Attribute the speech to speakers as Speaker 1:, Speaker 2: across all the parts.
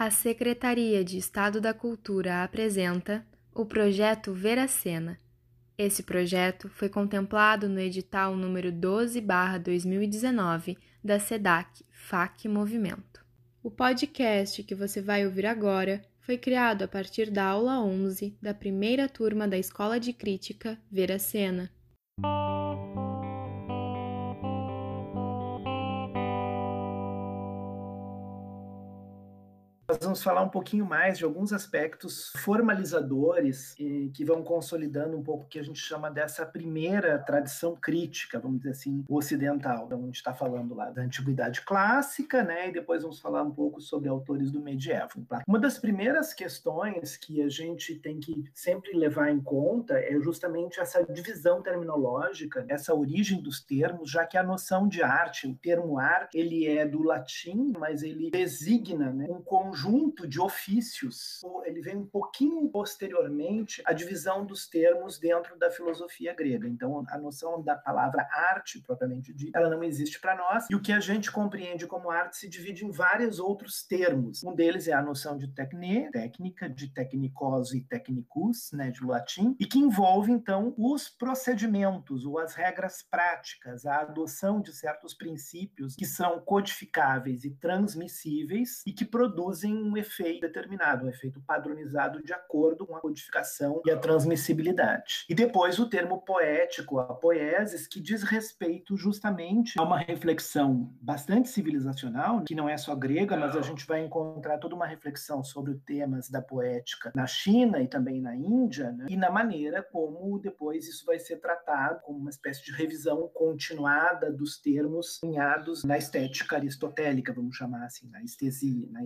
Speaker 1: A Secretaria de Estado da Cultura apresenta o projeto Veracena. Esse projeto foi contemplado no edital número 12/2019 da SEDAC FAC Movimento. O podcast que você vai ouvir agora foi criado a partir da aula 11 da primeira turma da Escola de Crítica Veracena.
Speaker 2: Nós vamos falar um pouquinho mais de alguns aspectos formalizadores que vão consolidando um pouco o que a gente chama dessa primeira tradição crítica, vamos dizer assim, ocidental. Então, a gente está falando lá da antiguidade clássica, né? E depois vamos falar um pouco sobre autores do medievo. Uma das primeiras questões que a gente tem que sempre levar em conta é justamente essa divisão terminológica, essa origem dos termos, já que a noção de arte, o termo arte, ele é do latim, mas ele designa né, um conjunto conjunto de ofícios. Ele vem um pouquinho posteriormente à divisão dos termos dentro da filosofia grega. Então, a noção da palavra arte, propriamente dita, ela não existe para nós. E o que a gente compreende como arte se divide em vários outros termos. Um deles é a noção de tecne, técnica, de technikos e technicus, né, de latim, e que envolve, então, os procedimentos ou as regras práticas, a adoção de certos princípios que são codificáveis e transmissíveis e que produzem produzem um efeito determinado, um efeito padronizado de acordo com a codificação e a transmissibilidade. E depois o termo poético, a poesis, que diz respeito justamente a uma reflexão bastante civilizacional, que não é só grega, mas a gente vai encontrar toda uma reflexão sobre temas da poética na China e também na Índia, né? e na maneira como depois isso vai ser tratado como uma espécie de revisão continuada dos termos cunhados na estética aristotélica, vamos chamar assim, na estesia, na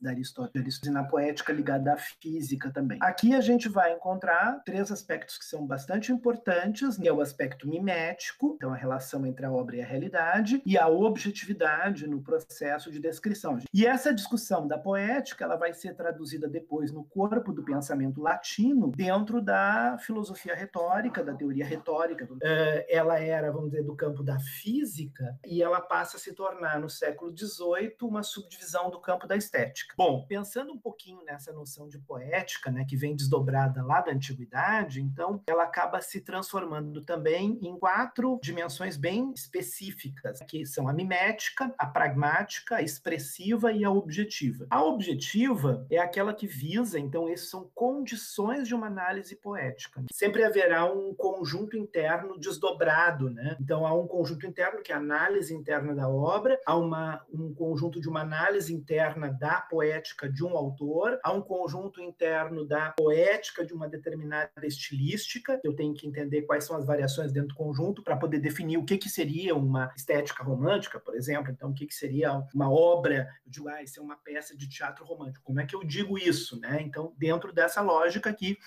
Speaker 2: da Aristóteles e na poética ligada à física também. Aqui a gente vai encontrar três aspectos que são bastante importantes, que é o aspecto mimético, então a relação entre a obra e a realidade, e a objetividade no processo de descrição. E essa discussão da poética, ela vai ser traduzida depois no corpo do pensamento latino, dentro da filosofia retórica, da teoria retórica. Eh, ela era, vamos dizer, do campo da física, e ela passa a se tornar, no século XVIII, uma subdivisão do campo da estética poética. Bom, pensando um pouquinho nessa noção de poética, né, que vem desdobrada lá da antiguidade, então ela acaba se transformando também em quatro dimensões bem específicas, que são a mimética, a pragmática, a expressiva e a objetiva. A objetiva é aquela que visa, então, essas são condições de uma análise poética. Sempre haverá um conjunto interno desdobrado, né? Então há um conjunto interno que é a análise interna da obra, há uma, um conjunto de uma análise interna da poética de um autor, há um conjunto interno da poética de uma determinada estilística. Eu tenho que entender quais são as variações dentro do conjunto para poder definir o que, que seria uma estética romântica, por exemplo. Então, o que, que seria uma obra? Digo, ah, isso é uma peça de teatro romântico. Como é que eu digo isso? Né? Então, dentro dessa lógica aqui,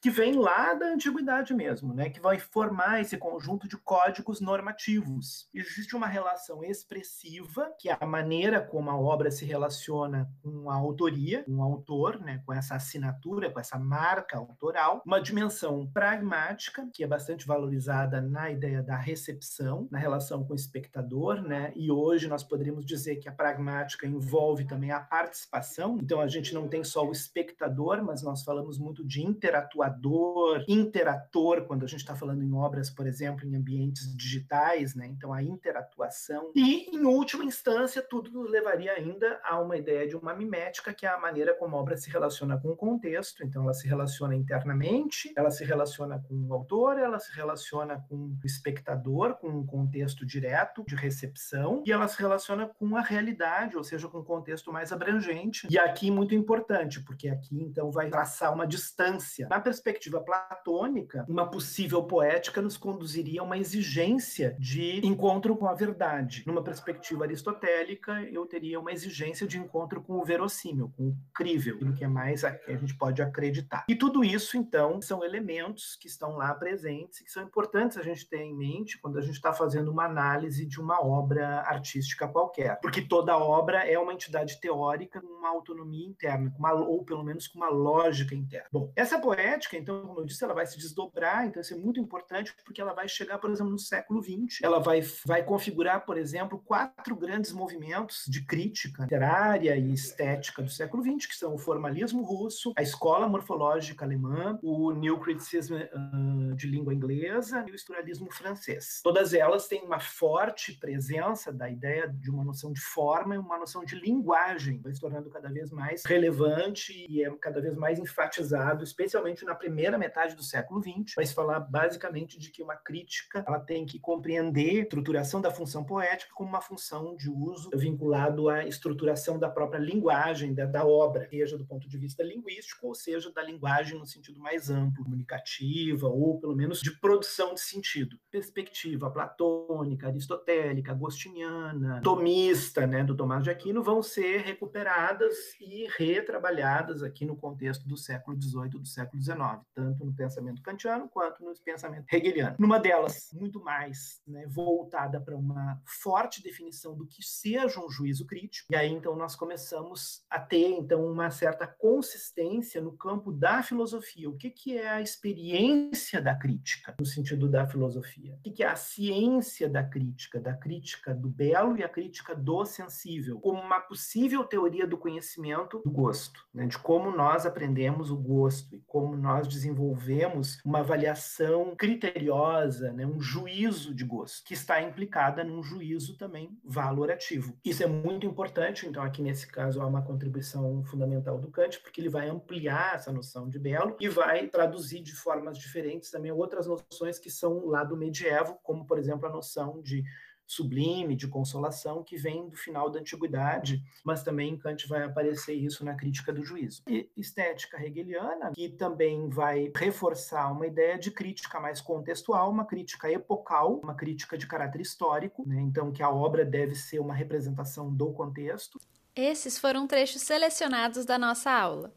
Speaker 2: que vem lá da antiguidade mesmo, né, que vai formar esse conjunto de códigos normativos. Existe uma relação expressiva, que é a maneira como a obra se relaciona com a autoria, o autor, né, com essa assinatura, com essa marca autoral, uma dimensão pragmática, que é bastante valorizada na ideia da recepção, na relação com o espectador, né, e hoje nós poderíamos dizer que a pragmática envolve também a participação, então a gente não tem só o espectador, mas nós falamos muito de interatuação observador, interator, quando a gente está falando em obras, por exemplo, em ambientes digitais, né? Então a interatuação. E, em última instância, tudo nos levaria ainda a uma ideia de uma mimética, que é a maneira como a obra se relaciona com o contexto. Então ela se relaciona internamente, ela se relaciona com o autor, ela se relaciona com o espectador, com um contexto direto de recepção, e ela se relaciona com a realidade, ou seja, com um contexto mais abrangente. E aqui muito importante, porque aqui então vai traçar uma distância na perspectiva platônica, uma possível poética nos conduziria a uma exigência de encontro com a verdade. Numa perspectiva aristotélica, eu teria uma exigência de encontro com o verossímil, com o crível, aquilo que é mais a, que a gente pode acreditar. E tudo isso, então, são elementos que estão lá presentes e que são importantes a gente ter em mente quando a gente está fazendo uma análise de uma obra artística qualquer. Porque toda obra é uma entidade teórica com uma autonomia interna, uma, ou pelo menos com uma lógica interna. Bom, essa poética então, como eu disse, ela vai se desdobrar, então isso é muito importante porque ela vai chegar, por exemplo, no século XX. Ela vai, vai configurar, por exemplo, quatro grandes movimentos de crítica literária e estética do século XX, que são o formalismo russo, a escola morfológica alemã, o New Criticism uh, de língua inglesa e o estruturalismo francês. Todas elas têm uma forte presença da ideia de uma noção de forma e uma noção de linguagem, vai se tornando cada vez mais relevante e é cada vez mais enfatizado, especialmente na primeira metade do século XX. Vai se falar basicamente de que uma crítica ela tem que compreender a estruturação da função poética como uma função de uso vinculado à estruturação da própria linguagem da, da obra, seja do ponto de vista linguístico, ou seja, da linguagem no sentido mais amplo, comunicativa, ou pelo menos de produção de sentido. Perspectiva platônica, aristotélica, agostiniana, tomista, né, do Tomás de Aquino, vão ser recuperadas e retrabalhadas aqui no contexto do século XVIII do século XIX, tanto no pensamento kantiano quanto no pensamento hegeliano. Numa delas, muito mais né, voltada para uma forte definição do que seja um juízo crítico, e aí então nós começamos a ter então uma certa consistência no campo da filosofia. O que, que é a experiência da crítica, no sentido da filosofia? O que, que é a ciência da crítica, da crítica do belo e a crítica do sensível, como uma possível teoria do conhecimento do gosto, né, de como nós aprendemos o gosto e como nós desenvolvemos uma avaliação criteriosa, né, um juízo de gosto, que está implicada num juízo também valorativo. Isso é muito importante, então aqui nesse caso há uma contribuição fundamental do Kant, porque ele vai ampliar essa noção de belo e vai traduzir de formas diferentes também outras noções que são lá do medievo, como por exemplo a noção de sublime, de consolação, que vem do final da antiguidade, mas também Kant vai aparecer isso na crítica do juízo. E estética hegeliana, que também vai reforçar uma ideia de crítica mais contextual, uma crítica epocal, uma crítica de caráter histórico, né? então que a obra deve ser uma representação do contexto.
Speaker 1: Esses foram trechos selecionados da nossa aula.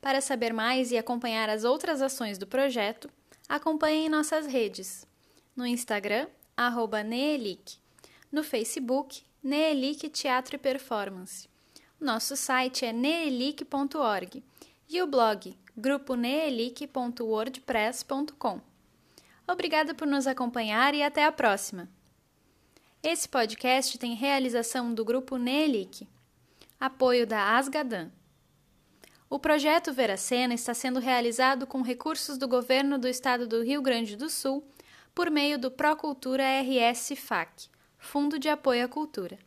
Speaker 1: Para saber mais e acompanhar as outras ações do projeto, acompanhe nossas redes. No Instagram, arroba Neelic, no Facebook Neelic Teatro e Performance. Nosso site é neelic.org e o blog gruponeelic.wordpress.com. Obrigada por nos acompanhar e até a próxima. Esse podcast tem realização do grupo Neelic, apoio da Asgadan. O projeto Veracena está sendo realizado com recursos do governo do estado do Rio Grande do Sul por meio do Procultura RS FAC Fundo de Apoio à Cultura.